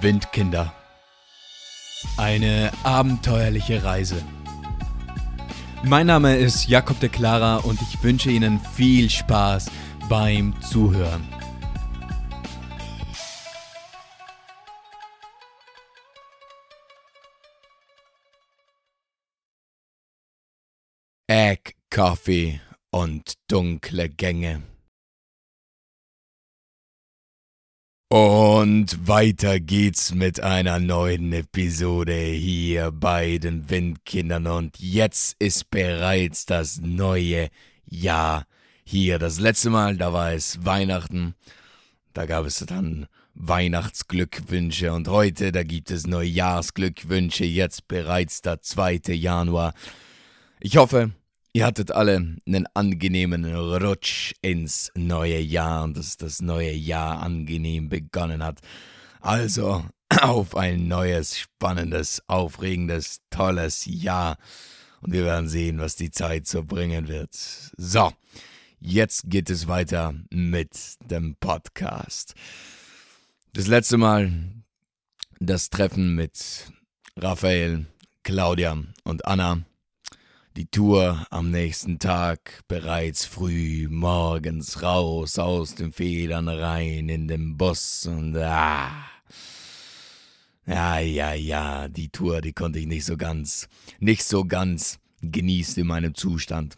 Windkinder. Eine abenteuerliche Reise. Mein Name ist Jakob de Clara und ich wünsche Ihnen viel Spaß beim Zuhören. Egg, Kaffee und dunkle Gänge. Und weiter geht's mit einer neuen Episode hier bei den Windkindern. Und jetzt ist bereits das neue Jahr hier. Das letzte Mal, da war es Weihnachten. Da gab es dann Weihnachtsglückwünsche. Und heute, da gibt es Neujahrsglückwünsche. Jetzt bereits der 2. Januar. Ich hoffe, Ihr hattet alle einen angenehmen Rutsch ins neue Jahr und dass das neue Jahr angenehm begonnen hat. Also auf ein neues, spannendes, aufregendes, tolles Jahr. Und wir werden sehen, was die Zeit so bringen wird. So, jetzt geht es weiter mit dem Podcast. Das letzte Mal das Treffen mit Raphael, Claudia und Anna die Tour am nächsten Tag bereits früh morgens raus aus den Federn rein in den Bus und ah. Ja, ja, ja, die Tour, die konnte ich nicht so ganz, nicht so ganz genießen in meinem Zustand.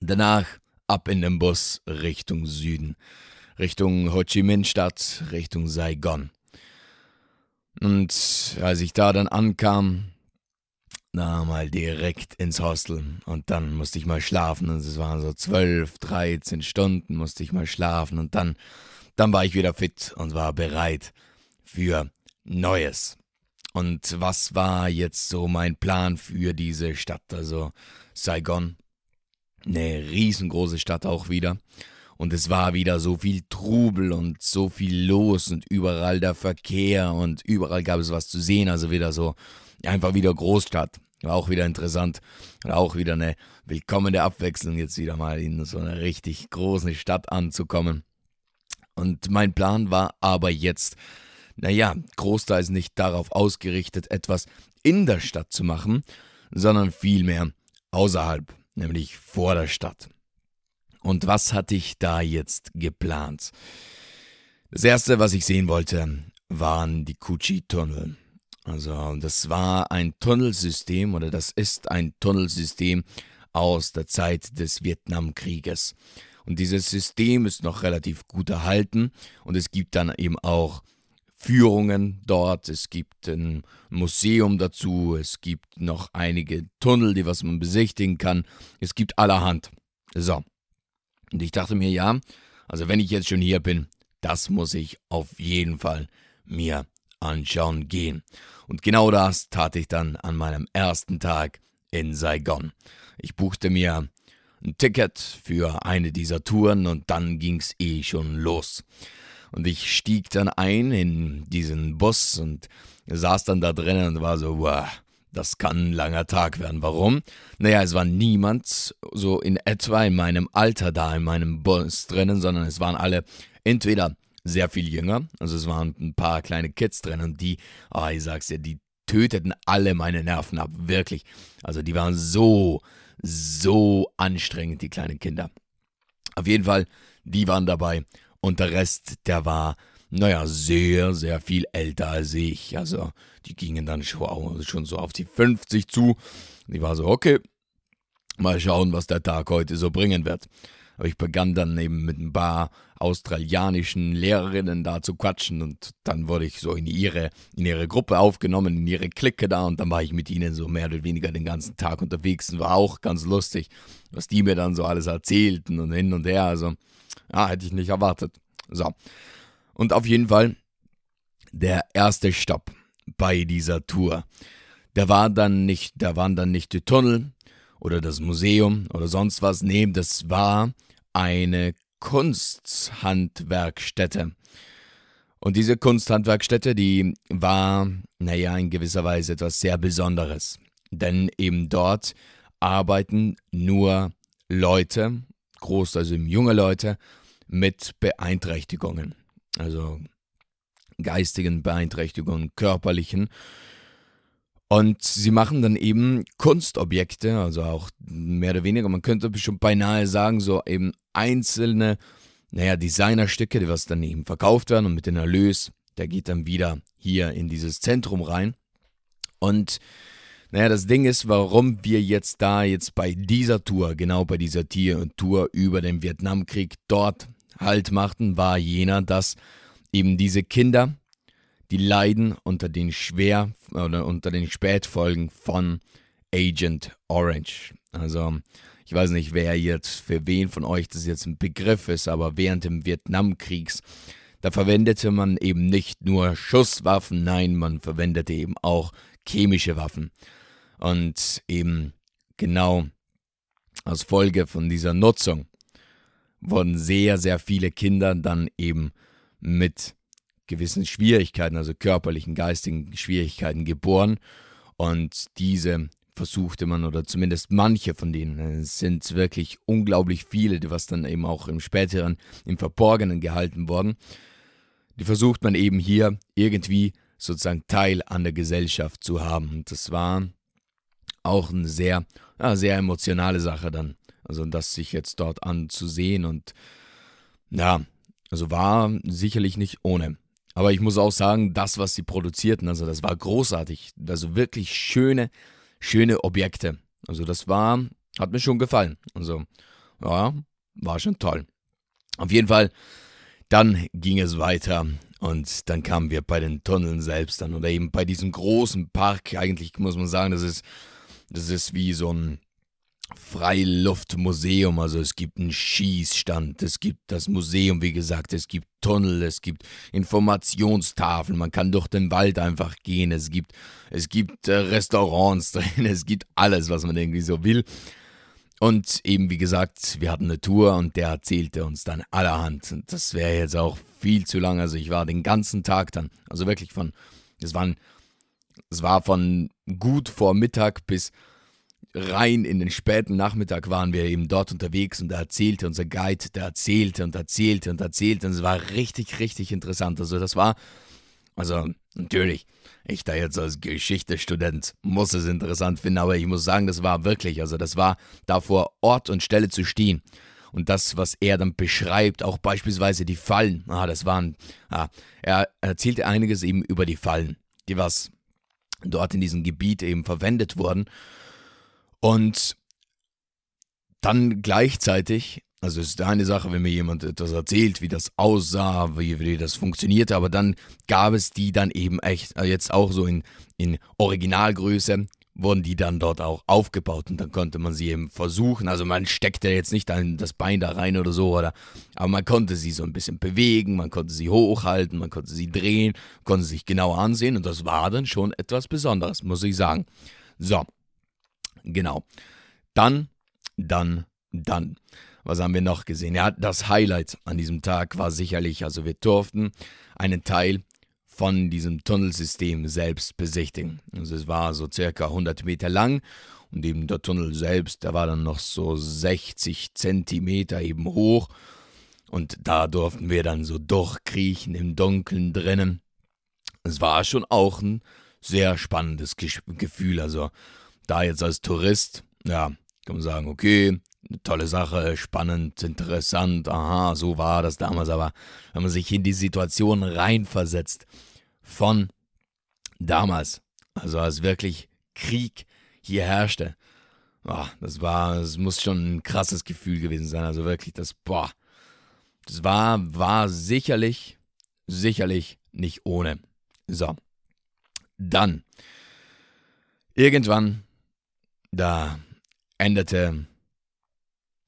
Danach ab in den Bus Richtung Süden, Richtung Ho Chi Minh Stadt, Richtung Saigon. Und als ich da dann ankam, na, mal direkt ins Hostel. Und dann musste ich mal schlafen. Und es waren so zwölf, dreizehn Stunden musste ich mal schlafen. Und dann, dann war ich wieder fit und war bereit für Neues. Und was war jetzt so mein Plan für diese Stadt? Also Saigon, eine riesengroße Stadt auch wieder. Und es war wieder so viel Trubel und so viel los und überall der Verkehr und überall gab es was zu sehen. Also wieder so einfach wieder Großstadt. War auch wieder interessant. Und auch wieder eine willkommene Abwechslung, jetzt wieder mal in so einer richtig großen Stadt anzukommen. Und mein Plan war aber jetzt, naja, großteils nicht darauf ausgerichtet, etwas in der Stadt zu machen, sondern vielmehr außerhalb, nämlich vor der Stadt. Und was hatte ich da jetzt geplant? Das erste, was ich sehen wollte, waren die Kuchi-Tunnel. Also das war ein Tunnelsystem oder das ist ein Tunnelsystem aus der Zeit des Vietnamkrieges. Und dieses System ist noch relativ gut erhalten und es gibt dann eben auch Führungen dort, es gibt ein Museum dazu, es gibt noch einige Tunnel, die was man besichtigen kann, es gibt allerhand. So. Und ich dachte mir, ja, also wenn ich jetzt schon hier bin, das muss ich auf jeden Fall mir anschauen gehen. Und genau das tat ich dann an meinem ersten Tag in Saigon. Ich buchte mir ein Ticket für eine dieser Touren und dann ging's eh schon los. Und ich stieg dann ein in diesen Bus und saß dann da drinnen und war so, wow, das kann ein langer Tag werden. Warum? Naja, es war niemand so in etwa in meinem Alter da in meinem Bus drinnen, sondern es waren alle entweder sehr viel jünger. Also es waren ein paar kleine Kids drin und die, oh, ich sag's dir, die töteten alle meine Nerven ab, wirklich. Also die waren so, so anstrengend, die kleinen Kinder. Auf jeden Fall, die waren dabei und der Rest, der war, naja, sehr, sehr viel älter als ich. Also die gingen dann schon, schon so auf die 50 zu. Die war so, okay, mal schauen, was der Tag heute so bringen wird. Ich begann dann eben mit ein paar australianischen Lehrerinnen da zu quatschen und dann wurde ich so in ihre, in ihre Gruppe aufgenommen, in ihre Clique da und dann war ich mit ihnen so mehr oder weniger den ganzen Tag unterwegs und war auch ganz lustig, was die mir dann so alles erzählten und hin und her. Also, ja, hätte ich nicht erwartet. So. Und auf jeden Fall der erste Stopp bei dieser Tour. Der war dann nicht, da waren dann nicht die Tunnel oder das Museum oder sonst was. Nee, das war eine Kunsthandwerkstätte. Und diese Kunsthandwerkstätte, die war, naja, in gewisser Weise etwas sehr Besonderes. Denn eben dort arbeiten nur Leute, groß, also junge Leute, mit Beeinträchtigungen. Also geistigen Beeinträchtigungen, körperlichen. Und sie machen dann eben Kunstobjekte, also auch mehr oder weniger, man könnte schon beinahe sagen, so eben einzelne, naja, Designerstücke, die was dann eben verkauft werden und mit dem Erlös, der geht dann wieder hier in dieses Zentrum rein. Und naja, das Ding ist, warum wir jetzt da jetzt bei dieser Tour, genau bei dieser Tour über den Vietnamkrieg dort Halt machten, war jener, dass eben diese Kinder, die leiden unter den schwer oder unter den Spätfolgen von Agent Orange. Also ich weiß nicht, wer jetzt für wen von euch das jetzt ein Begriff ist, aber während dem Vietnamkriegs da verwendete man eben nicht nur Schusswaffen, nein, man verwendete eben auch chemische Waffen. Und eben genau als Folge von dieser Nutzung wurden sehr, sehr viele Kinder dann eben mit gewissen Schwierigkeiten, also körperlichen, geistigen Schwierigkeiten geboren. Und diese versuchte man, oder zumindest manche von denen, es sind wirklich unglaublich viele, was dann eben auch im späteren, im Verborgenen gehalten wurden, die versucht man eben hier irgendwie sozusagen Teil an der Gesellschaft zu haben. Und das war auch eine sehr, ja, sehr emotionale Sache dann. Also das sich jetzt dort anzusehen und ja, also war sicherlich nicht ohne. Aber ich muss auch sagen, das, was sie produzierten, also das war großartig. Also wirklich schöne, schöne Objekte. Also das war, hat mir schon gefallen. Also ja, war schon toll. Auf jeden Fall, dann ging es weiter und dann kamen wir bei den Tunneln selbst an oder eben bei diesem großen Park. Eigentlich muss man sagen, das ist, das ist wie so ein Freiluftmuseum. Also es gibt einen Schießstand, es gibt das Museum, wie gesagt, es gibt Tunnel, es gibt Informationstafeln, man kann durch den Wald einfach gehen, es gibt, es gibt äh, Restaurants drin, es gibt alles, was man irgendwie so will. Und eben, wie gesagt, wir hatten eine Tour und der erzählte uns dann allerhand. Und das wäre jetzt auch viel zu lang. Also ich war den ganzen Tag dann, also wirklich von, es es war von gut vor Mittag bis rein in den späten Nachmittag waren wir eben dort unterwegs und da erzählte unser Guide, der erzählte und erzählte und erzählte und es war richtig, richtig interessant. Also das war, also natürlich, ich da jetzt als Geschichtestudent muss es interessant finden, aber ich muss sagen, das war wirklich, also das war da vor Ort und Stelle zu stehen. Und das, was er dann beschreibt, auch beispielsweise die Fallen, ah, das waren, ah, er erzählte einiges eben über die Fallen, die was dort in diesem Gebiet eben verwendet wurden. Und dann gleichzeitig, also es ist eine Sache, wenn mir jemand etwas erzählt, wie das aussah, wie, wie das funktionierte, aber dann gab es die dann eben echt, äh, jetzt auch so in, in Originalgröße, wurden die dann dort auch aufgebaut und dann konnte man sie eben versuchen. Also man steckte jetzt nicht ein, das Bein da rein oder so, oder, aber man konnte sie so ein bisschen bewegen, man konnte sie hochhalten, man konnte sie drehen, konnte sich genau ansehen und das war dann schon etwas Besonderes, muss ich sagen. So, Genau. Dann, dann, dann. Was haben wir noch gesehen? Ja, das Highlight an diesem Tag war sicherlich, also wir durften einen Teil von diesem Tunnelsystem selbst besichtigen. Also es war so circa 100 Meter lang und eben der Tunnel selbst, der war dann noch so 60 Zentimeter eben hoch und da durften wir dann so durchkriechen im Dunkeln drinnen. Es war schon auch ein sehr spannendes Gefühl, also da jetzt als Tourist, ja, kann man sagen, okay, tolle Sache, spannend, interessant, aha, so war das damals, aber wenn man sich in die Situation reinversetzt von damals, also als wirklich Krieg hier herrschte, boah, das war, es muss schon ein krasses Gefühl gewesen sein, also wirklich das, boah, das war, war sicherlich, sicherlich nicht ohne. So, dann, irgendwann da endete,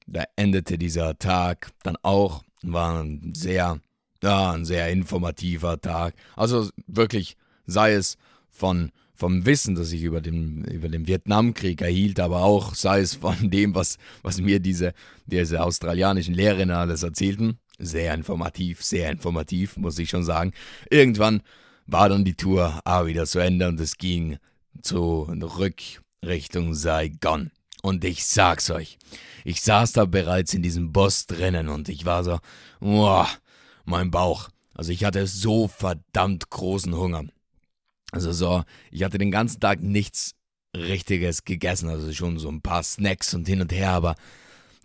da endete dieser Tag dann auch, war ein sehr, ja, ein sehr informativer Tag. Also wirklich, sei es von vom Wissen, das ich über den, über den Vietnamkrieg erhielt, aber auch sei es von dem, was, was mir diese, diese australianischen Lehrerinnen alles erzählten. Sehr informativ, sehr informativ, muss ich schon sagen. Irgendwann war dann die Tour auch wieder zu Ende und es ging zurück Richtung Saigon. Und ich sag's euch, ich saß da bereits in diesem Bus drinnen und ich war so, boah, mein Bauch Also ich hatte so verdammt großen Hunger. Also so, ich hatte den ganzen Tag nichts Richtiges gegessen, also schon so ein paar Snacks und hin und her, aber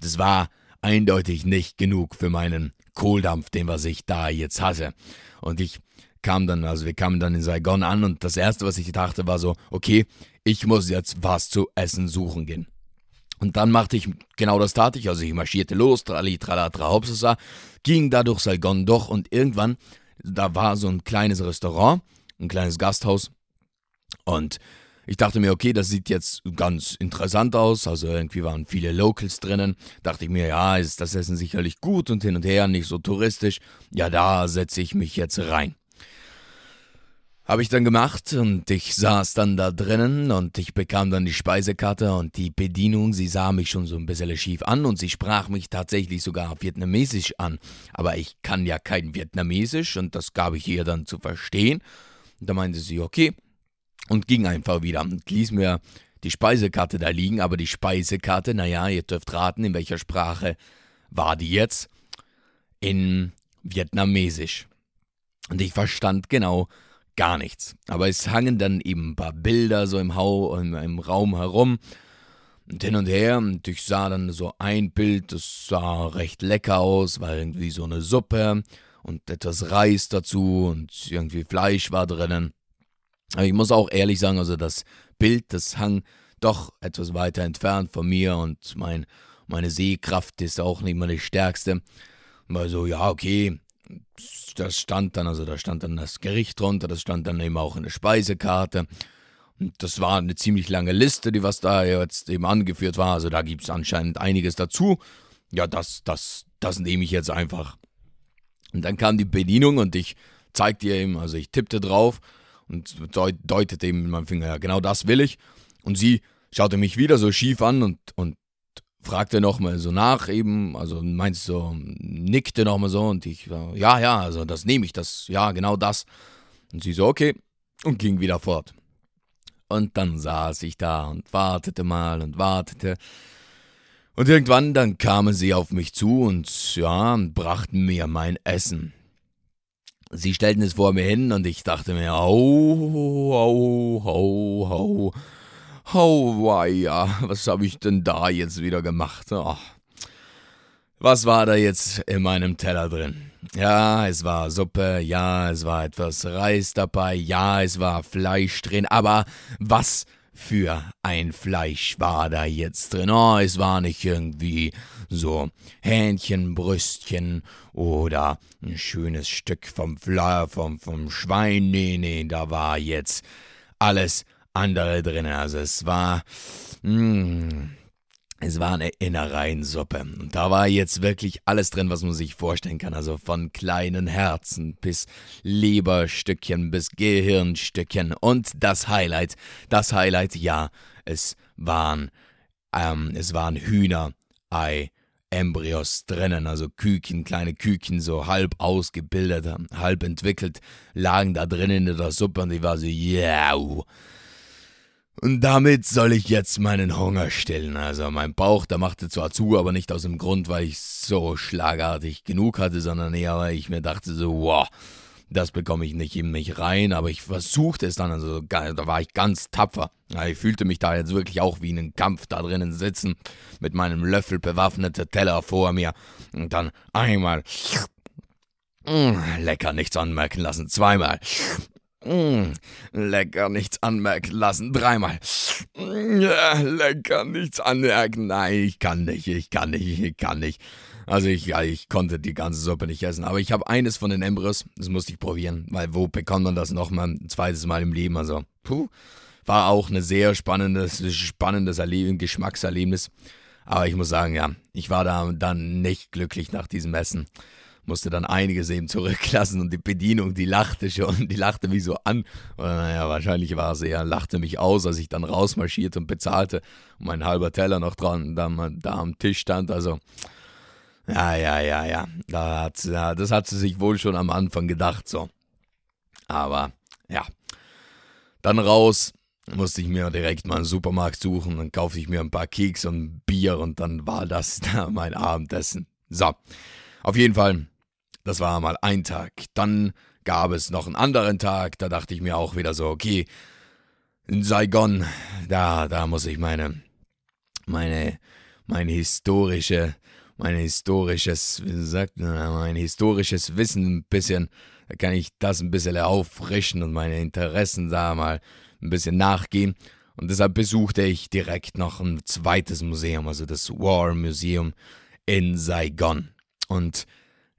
das war eindeutig nicht genug für meinen Kohldampf, den was ich da jetzt hatte. Und ich kam dann, also wir kamen dann in Saigon an und das erste, was ich dachte, war so, okay, ich muss jetzt was zu essen suchen gehen. Und dann machte ich genau das tat ich, also ich marschierte los, trali, tralatra, hopsasa, ging da durch Saigon doch und irgendwann, da war so ein kleines Restaurant, ein kleines Gasthaus und ich dachte mir, okay, das sieht jetzt ganz interessant aus. Also irgendwie waren viele Locals drinnen. Dachte ich mir, ja, ist das Essen sicherlich gut und hin und her, nicht so touristisch. Ja, da setze ich mich jetzt rein. Habe ich dann gemacht und ich saß dann da drinnen und ich bekam dann die Speisekarte und die Bedienung, sie sah mich schon so ein bisschen schief an und sie sprach mich tatsächlich sogar Vietnamesisch an. Aber ich kann ja kein Vietnamesisch und das gab ich ihr dann zu verstehen. Und da meinte sie, okay, und ging einfach wieder und ließ mir die Speisekarte da liegen, aber die Speisekarte, naja, ihr dürft raten, in welcher Sprache war die jetzt? In Vietnamesisch. Und ich verstand genau, gar nichts. Aber es hangen dann eben ein paar Bilder so im, Hau, im, Raum herum und hin und her. Und ich sah dann so ein Bild, das sah recht lecker aus, war irgendwie so eine Suppe und etwas Reis dazu und irgendwie Fleisch war drinnen. Aber ich muss auch ehrlich sagen, also das Bild, das hang doch etwas weiter entfernt von mir und mein, meine Sehkraft ist auch nicht die stärkste. War so, ja, okay, das stand dann, also da stand dann das Gericht drunter, das stand dann eben auch in der Speisekarte. Und das war eine ziemlich lange Liste, die was da jetzt eben angeführt war. Also da gibt es anscheinend einiges dazu. Ja, das, das, das nehme ich jetzt einfach. Und dann kam die Bedienung und ich zeigte ihr eben, also ich tippte drauf und deutete eben mit meinem Finger, ja, genau das will ich. Und sie schaute mich wieder so schief an und, und fragte nochmal so nach eben, also meinst so, nickte nochmal so und ich, ja, ja, also das nehme ich, das, ja, genau das. Und sie so, okay, und ging wieder fort. Und dann saß ich da und wartete mal und wartete. Und irgendwann dann kamen sie auf mich zu und ja, brachten mir mein Essen. Sie stellten es vor mir hin und ich dachte mir, au, au, au, au. Ja, was habe ich denn da jetzt wieder gemacht? Oh. Was war da jetzt in meinem Teller drin? Ja, es war Suppe, ja, es war etwas Reis dabei, ja, es war Fleisch drin, aber was für ein Fleisch war da jetzt drin? Oh, es war nicht irgendwie so Hähnchenbrüstchen oder ein schönes Stück vom Fleisch, vom, vom Schwein, nee, nee, da war jetzt alles andere drin. Also es war, mh, hm, es war eine Innereiensuppe. Und da war jetzt wirklich alles drin, was man sich vorstellen kann. Also von kleinen Herzen bis Leberstückchen bis Gehirnstückchen. Und das Highlight, das Highlight, ja, es waren, ähm, es waren Hühnerei. Embryos drinnen, also Küken, kleine Küken, so halb ausgebildet, halb entwickelt, lagen da drinnen in der Suppe und ich war so, yeah. Und damit soll ich jetzt meinen Hunger stillen. Also mein Bauch, der machte zwar zu, aber nicht aus dem Grund, weil ich so schlagartig genug hatte, sondern eher, weil ich mir dachte so, wow, das bekomme ich nicht in mich rein. Aber ich versuchte es dann, also da war ich ganz tapfer. Ich fühlte mich da jetzt wirklich auch wie in einem Kampf da drinnen sitzen, mit meinem Löffel bewaffnete Teller vor mir. Und dann einmal mm, lecker nichts anmerken lassen. Zweimal. Mmh, lecker, nichts anmerken lassen. Dreimal. Ja, lecker, nichts anmerken. Nein, ich kann nicht, ich kann nicht, ich kann nicht. Also ich, ja, ich konnte die ganze Suppe nicht essen. Aber ich habe eines von den Embryos, das musste ich probieren. Weil wo bekommt man das nochmal ein zweites Mal im Leben? Also, puh. War auch ein sehr spannendes, spannendes Erleben, Geschmackserlebnis. Aber ich muss sagen, ja, ich war da dann nicht glücklich nach diesem Essen musste dann einiges eben zurücklassen und die Bedienung, die lachte schon, die lachte mich so an. Oder naja, wahrscheinlich war sie eher, lachte mich aus, als ich dann rausmarschierte und bezahlte und mein halber Teller noch dran da, da am Tisch stand. Also, ja, ja, ja, ja. Da hat, ja, das hat sie sich wohl schon am Anfang gedacht, so. Aber, ja. Dann raus, musste ich mir direkt mal einen Supermarkt suchen, dann kaufte ich mir ein paar Keks und Bier und dann war das da mein Abendessen. So, auf jeden Fall das war mal ein Tag. Dann gab es noch einen anderen Tag, da dachte ich mir auch wieder so, okay, in Saigon, da, da muss ich meine, meine, meine historische, mein historisches, wie sagt mein historisches Wissen ein bisschen, da kann ich das ein bisschen auffrischen und meine Interessen da mal ein bisschen nachgehen. Und deshalb besuchte ich direkt noch ein zweites Museum, also das War Museum in Saigon. Und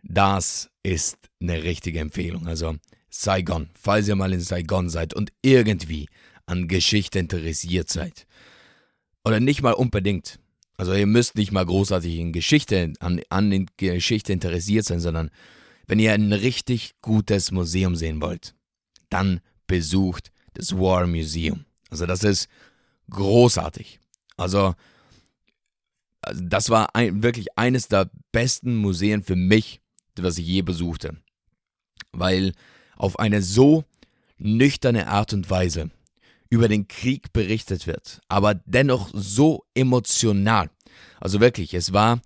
das ist eine richtige Empfehlung. Also Saigon, falls ihr mal in Saigon seid und irgendwie an Geschichte interessiert seid. Oder nicht mal unbedingt. Also ihr müsst nicht mal großartig in Geschichte, an, an Geschichte interessiert sein, sondern wenn ihr ein richtig gutes Museum sehen wollt, dann besucht das War Museum. Also das ist großartig. Also, also das war ein, wirklich eines der besten Museen für mich, was ich je besuchte. Weil auf eine so nüchterne Art und Weise über den Krieg berichtet wird, aber dennoch so emotional. Also wirklich, es war,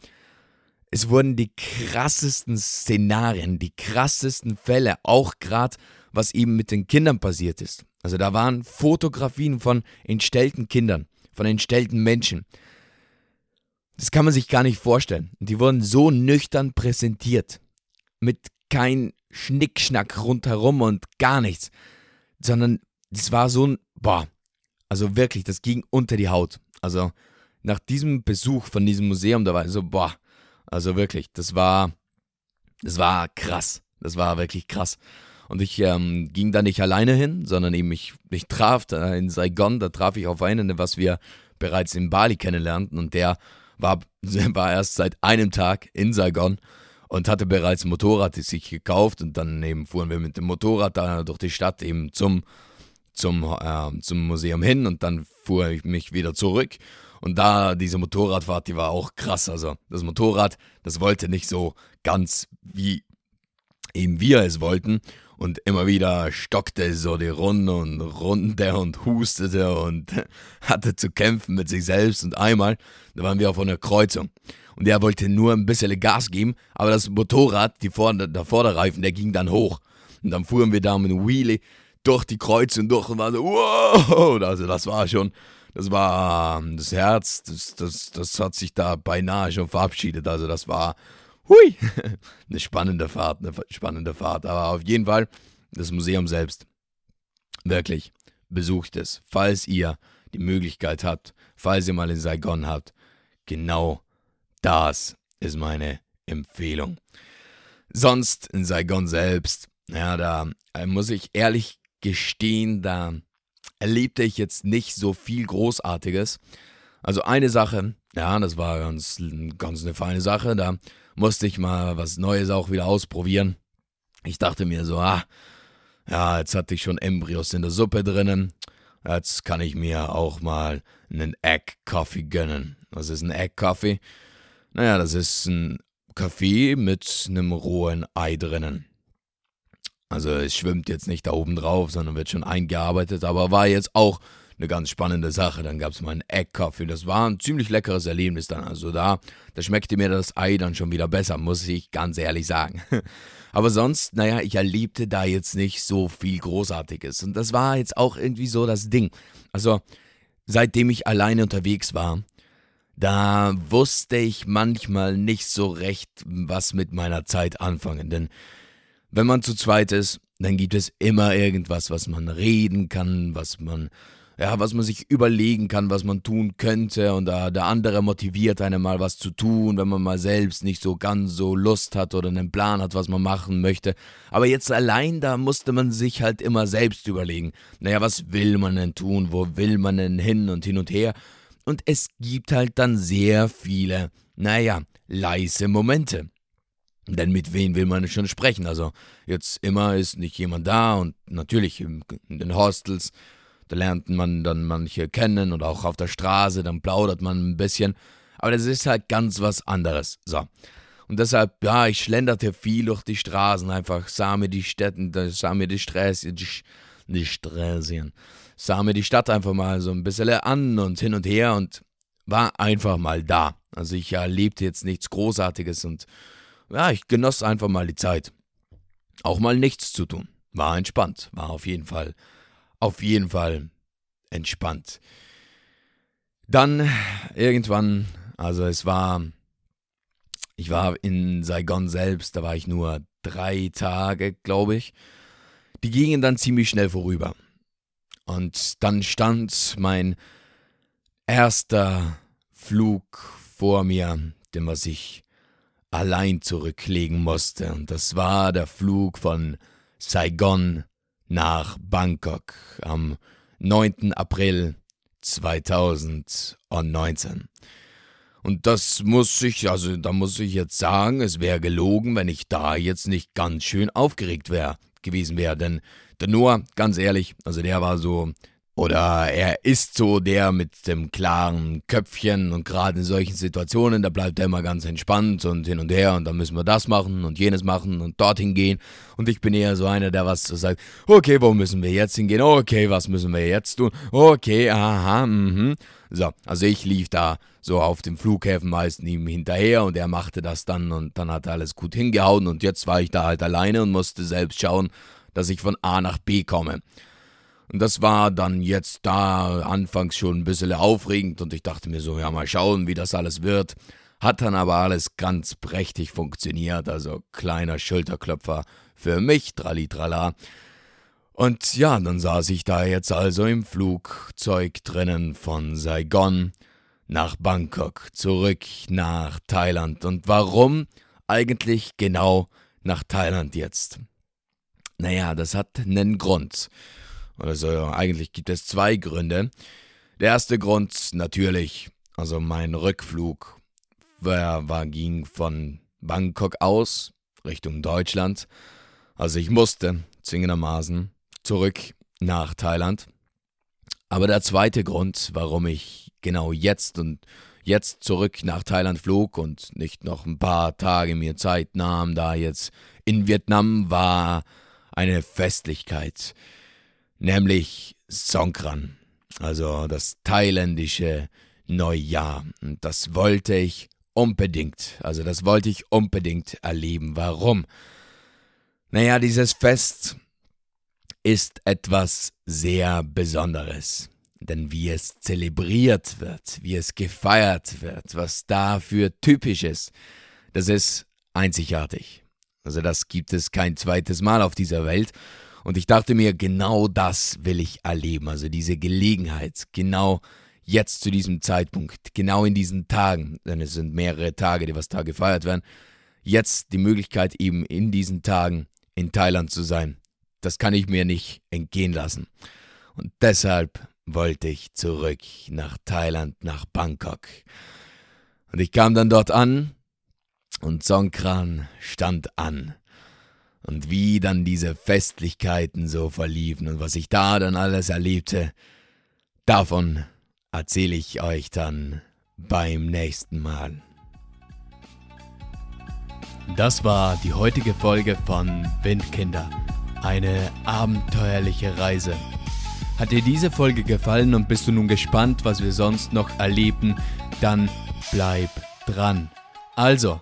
es wurden die krassesten Szenarien, die krassesten Fälle, auch gerade was eben mit den Kindern passiert ist. Also da waren Fotografien von entstellten Kindern, von entstellten Menschen. Das kann man sich gar nicht vorstellen. Die wurden so nüchtern präsentiert. Mit kein Schnickschnack rundherum und gar nichts. Sondern es war so ein, boah, also wirklich, das ging unter die Haut. Also nach diesem Besuch von diesem Museum, da war ich so, boah, also wirklich, das war, das war krass. Das war wirklich krass. Und ich ähm, ging da nicht alleine hin, sondern eben ich, ich traf da in Saigon, da traf ich auf einen, was wir bereits in Bali kennenlernten. Und der war, war erst seit einem Tag in Saigon und hatte bereits ein Motorrad sich gekauft. Und dann eben fuhren wir mit dem Motorrad da durch die Stadt eben zum, zum, äh, zum Museum hin und dann fuhr ich mich wieder zurück. Und da, diese Motorradfahrt, die war auch krass. Also, das Motorrad, das wollte nicht so ganz wie eben wir es wollten. Und immer wieder stockte so die Runde und runde und hustete und hatte zu kämpfen mit sich selbst. Und einmal, da waren wir auf einer Kreuzung. Und er wollte nur ein bisschen Gas geben, aber das Motorrad, die Vorder-, der Vorderreifen, der ging dann hoch. Und dann fuhren wir da mit einem Wheelie durch die Kreuzung durch und waren so, wow, also das war schon, das war das Herz, das, das, das hat sich da beinahe schon verabschiedet. Also das war hui, eine spannende Fahrt, eine spannende Fahrt. Aber auf jeden Fall das Museum selbst. Wirklich, besucht es, falls ihr die Möglichkeit habt, falls ihr mal in Saigon habt. Genau das ist meine Empfehlung. Sonst in Saigon selbst, ja, da äh, muss ich ehrlich gestehen, da erlebte ich jetzt nicht so viel Großartiges. Also eine Sache, ja, das war ganz, ganz eine feine Sache, da musste ich mal was Neues auch wieder ausprobieren. Ich dachte mir so, ah, ja, jetzt hatte ich schon Embryos in der Suppe drinnen. Jetzt kann ich mir auch mal einen Egg Coffee gönnen. Was ist ein Egg Coffee? Naja, das ist ein Kaffee mit einem rohen Ei drinnen. Also es schwimmt jetzt nicht da oben drauf, sondern wird schon eingearbeitet, aber war jetzt auch eine ganz spannende Sache. Dann gab es mal einen Egg-Coffee. Das war ein ziemlich leckeres Erlebnis dann. Also da, da schmeckte mir das Ei dann schon wieder besser, muss ich ganz ehrlich sagen. Aber sonst, naja, ich erlebte da jetzt nicht so viel Großartiges. Und das war jetzt auch irgendwie so das Ding. Also, seitdem ich alleine unterwegs war, da wusste ich manchmal nicht so recht, was mit meiner Zeit anfangen. Denn wenn man zu zweit ist, dann gibt es immer irgendwas, was man reden kann, was man ja, was man sich überlegen kann, was man tun könnte und da der andere motiviert einen mal was zu tun, wenn man mal selbst nicht so ganz so Lust hat oder einen Plan hat, was man machen möchte. Aber jetzt allein da musste man sich halt immer selbst überlegen. Naja, was will man denn tun? Wo will man denn hin und hin und her? Und es gibt halt dann sehr viele, naja, leise Momente. Denn mit wem will man schon sprechen? Also jetzt immer ist nicht jemand da und natürlich in den Hostels da lernt man dann manche kennen und auch auf der Straße, dann plaudert man ein bisschen. Aber das ist halt ganz was anderes. So. Und deshalb, ja, ich schlenderte viel durch die Straßen, einfach sah mir die Städte, sah mir die Straße, die, die Straßen, sah mir die Stadt einfach mal so ein bisschen an und hin und her und war einfach mal da. Also ich erlebte jetzt nichts Großartiges und ja, ich genoss einfach mal die Zeit. Auch mal nichts zu tun. War entspannt. War auf jeden Fall, auf jeden Fall entspannt. Dann irgendwann, also es war, ich war in Saigon selbst, da war ich nur drei Tage, glaube ich. Die gingen dann ziemlich schnell vorüber. Und dann stand mein erster Flug vor mir, den was ich allein zurücklegen musste. Und das war der Flug von Saigon nach Bangkok am 9. April 2019. Und das muss ich, also da muss ich jetzt sagen, es wäre gelogen, wenn ich da jetzt nicht ganz schön aufgeregt wäre gewesen wäre. Denn der Noah, ganz ehrlich, also der war so, oder er ist so der mit dem klaren Köpfchen und gerade in solchen Situationen, da bleibt er immer ganz entspannt und hin und her und dann müssen wir das machen und jenes machen und dorthin gehen. Und ich bin eher so einer, der was sagt, okay, wo müssen wir jetzt hingehen? Okay, was müssen wir jetzt tun? Okay, aha, mhm. So, also ich lief da so auf dem Flughäfen meistens ihm hinterher und er machte das dann und dann hat er alles gut hingehauen und jetzt war ich da halt alleine und musste selbst schauen, dass ich von A nach B komme. Und das war dann jetzt da anfangs schon ein bisschen aufregend und ich dachte mir so, ja, mal schauen, wie das alles wird. Hat dann aber alles ganz prächtig funktioniert, also kleiner Schulterklopfer für mich, tralitrala. Und ja, dann saß ich da jetzt also im Flugzeug drinnen von Saigon nach Bangkok, zurück nach Thailand. Und warum eigentlich genau nach Thailand jetzt? Naja, das hat einen Grund. Also eigentlich gibt es zwei Gründe. Der erste Grund natürlich, also mein Rückflug war, war, ging von Bangkok aus Richtung Deutschland. Also ich musste zwingendermaßen zurück nach Thailand. Aber der zweite Grund, warum ich genau jetzt und jetzt zurück nach Thailand flog und nicht noch ein paar Tage mir Zeit nahm, da jetzt in Vietnam war eine Festlichkeit nämlich Songkran, also das thailändische Neujahr. Und das wollte ich unbedingt, also das wollte ich unbedingt erleben. Warum? Naja, dieses Fest ist etwas sehr Besonderes. Denn wie es zelebriert wird, wie es gefeiert wird, was dafür typisch ist, das ist einzigartig. Also das gibt es kein zweites Mal auf dieser Welt. Und ich dachte mir, genau das will ich erleben. Also diese Gelegenheit, genau jetzt zu diesem Zeitpunkt, genau in diesen Tagen, denn es sind mehrere Tage, die was da gefeiert werden, jetzt die Möglichkeit eben in diesen Tagen in Thailand zu sein. Das kann ich mir nicht entgehen lassen. Und deshalb wollte ich zurück nach Thailand, nach Bangkok. Und ich kam dann dort an und Songkran stand an und wie dann diese Festlichkeiten so verliefen und was ich da dann alles erlebte, davon erzähle ich euch dann beim nächsten Mal. Das war die heutige Folge von Windkinder. Eine abenteuerliche Reise. Hat dir diese Folge gefallen und bist du nun gespannt, was wir sonst noch erleben, dann bleib dran. Also,